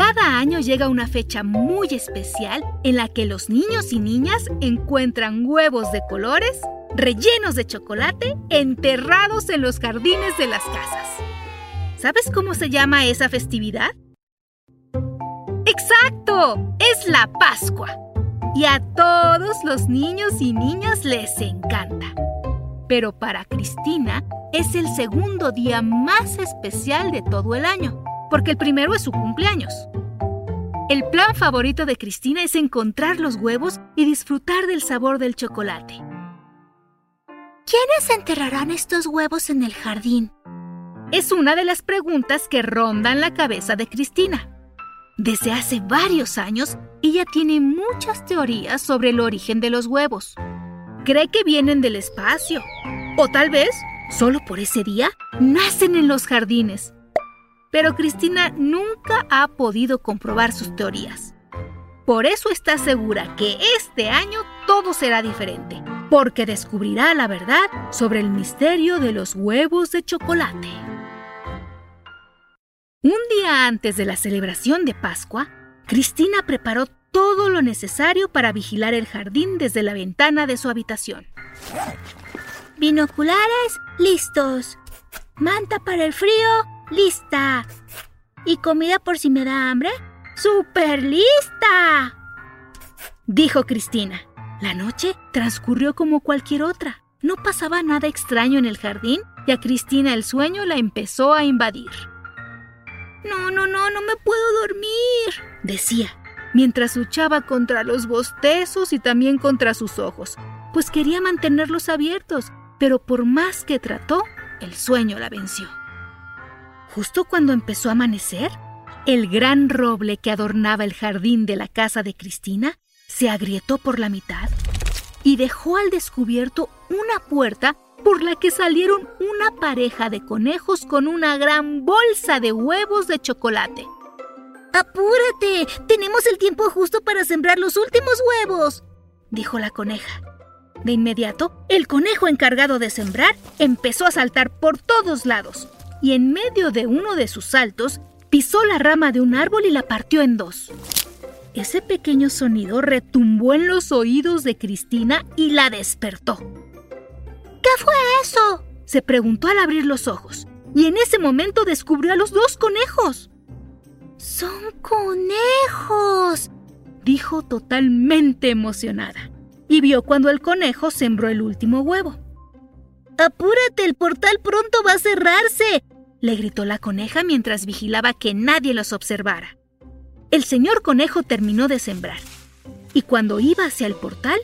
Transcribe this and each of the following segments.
Cada año llega una fecha muy especial en la que los niños y niñas encuentran huevos de colores rellenos de chocolate enterrados en los jardines de las casas. ¿Sabes cómo se llama esa festividad? ¡Exacto! Es la Pascua. Y a todos los niños y niñas les encanta. Pero para Cristina es el segundo día más especial de todo el año porque el primero es su cumpleaños. El plan favorito de Cristina es encontrar los huevos y disfrutar del sabor del chocolate. ¿Quiénes enterrarán estos huevos en el jardín? Es una de las preguntas que rondan la cabeza de Cristina. Desde hace varios años, ella tiene muchas teorías sobre el origen de los huevos. Cree que vienen del espacio. O tal vez, solo por ese día, nacen en los jardines pero Cristina nunca ha podido comprobar sus teorías. Por eso está segura que este año todo será diferente, porque descubrirá la verdad sobre el misterio de los huevos de chocolate. Un día antes de la celebración de Pascua, Cristina preparó todo lo necesario para vigilar el jardín desde la ventana de su habitación. Binoculares listos. Manta para el frío ¡Lista! ¿Y comida por si me da hambre? ¡Súper lista! Dijo Cristina. La noche transcurrió como cualquier otra. No pasaba nada extraño en el jardín y a Cristina el sueño la empezó a invadir. No, no, no, no me puedo dormir, decía, mientras luchaba contra los bostezos y también contra sus ojos, pues quería mantenerlos abiertos, pero por más que trató, el sueño la venció. Justo cuando empezó a amanecer, el gran roble que adornaba el jardín de la casa de Cristina se agrietó por la mitad y dejó al descubierto una puerta por la que salieron una pareja de conejos con una gran bolsa de huevos de chocolate. ¡Apúrate! Tenemos el tiempo justo para sembrar los últimos huevos, dijo la coneja. De inmediato, el conejo encargado de sembrar empezó a saltar por todos lados y en medio de uno de sus saltos pisó la rama de un árbol y la partió en dos. Ese pequeño sonido retumbó en los oídos de Cristina y la despertó. ¿Qué fue eso? se preguntó al abrir los ojos, y en ese momento descubrió a los dos conejos. ¡Son conejos! dijo totalmente emocionada, y vio cuando el conejo sembró el último huevo. ¡Apúrate! El portal pronto va a cerrarse le gritó la coneja mientras vigilaba que nadie los observara. El señor conejo terminó de sembrar, y cuando iba hacia el portal,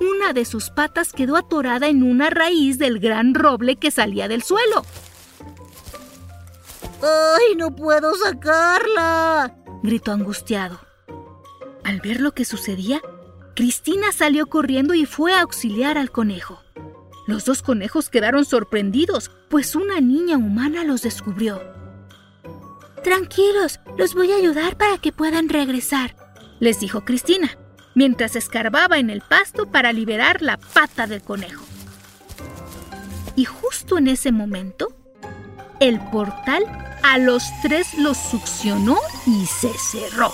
una de sus patas quedó atorada en una raíz del gran roble que salía del suelo. ¡Ay, no puedo sacarla! gritó angustiado. Al ver lo que sucedía, Cristina salió corriendo y fue a auxiliar al conejo. Los dos conejos quedaron sorprendidos, pues una niña humana los descubrió. Tranquilos, los voy a ayudar para que puedan regresar, les dijo Cristina, mientras escarbaba en el pasto para liberar la pata del conejo. Y justo en ese momento, el portal a los tres los succionó y se cerró.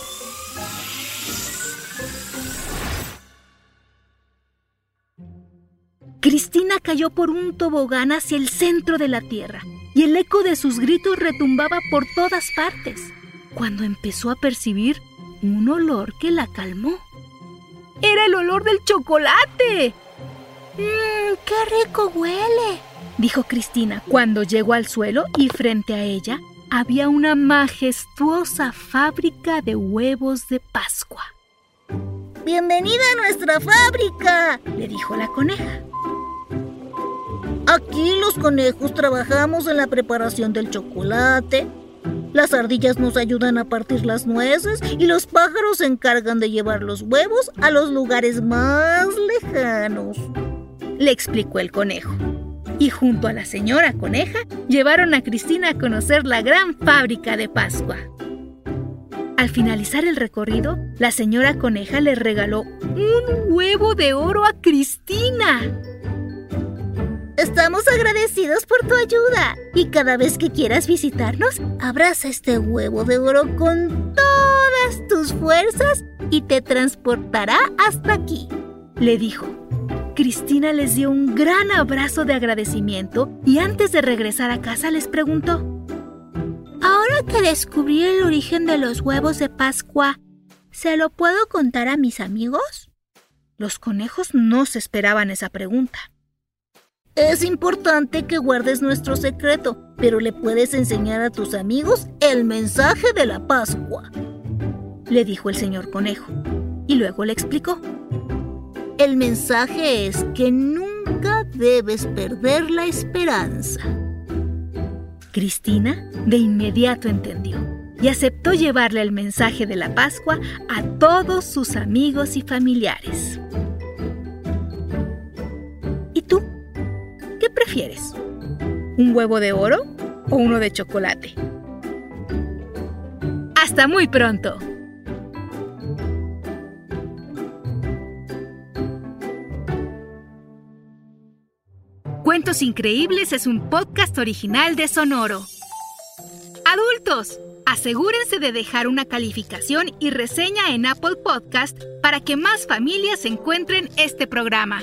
Cayó por un tobogán hacia el centro de la tierra y el eco de sus gritos retumbaba por todas partes, cuando empezó a percibir un olor que la calmó. ¡Era el olor del chocolate! ¡Mmm, qué rico huele! dijo Cristina cuando llegó al suelo y frente a ella había una majestuosa fábrica de huevos de Pascua. Bienvenida a nuestra fábrica, le dijo la coneja. Aquí los conejos trabajamos en la preparación del chocolate. Las ardillas nos ayudan a partir las nueces y los pájaros se encargan de llevar los huevos a los lugares más lejanos. Le explicó el conejo y junto a la señora coneja llevaron a Cristina a conocer la gran fábrica de Pascua. Al finalizar el recorrido, la señora coneja le regaló un huevo de oro a Cristina. Estamos agradecidos por tu ayuda y cada vez que quieras visitarnos, abraza este huevo de oro con todas tus fuerzas y te transportará hasta aquí, le dijo. Cristina les dio un gran abrazo de agradecimiento y antes de regresar a casa les preguntó, Ahora que descubrí el origen de los huevos de Pascua, ¿se lo puedo contar a mis amigos? Los conejos no se esperaban esa pregunta. Es importante que guardes nuestro secreto, pero le puedes enseñar a tus amigos el mensaje de la Pascua, le dijo el señor conejo, y luego le explicó. El mensaje es que nunca debes perder la esperanza. Cristina de inmediato entendió y aceptó llevarle el mensaje de la Pascua a todos sus amigos y familiares. ¿Un huevo de oro o uno de chocolate? Hasta muy pronto. Cuentos Increíbles es un podcast original de Sonoro. Adultos, asegúrense de dejar una calificación y reseña en Apple Podcast para que más familias encuentren este programa.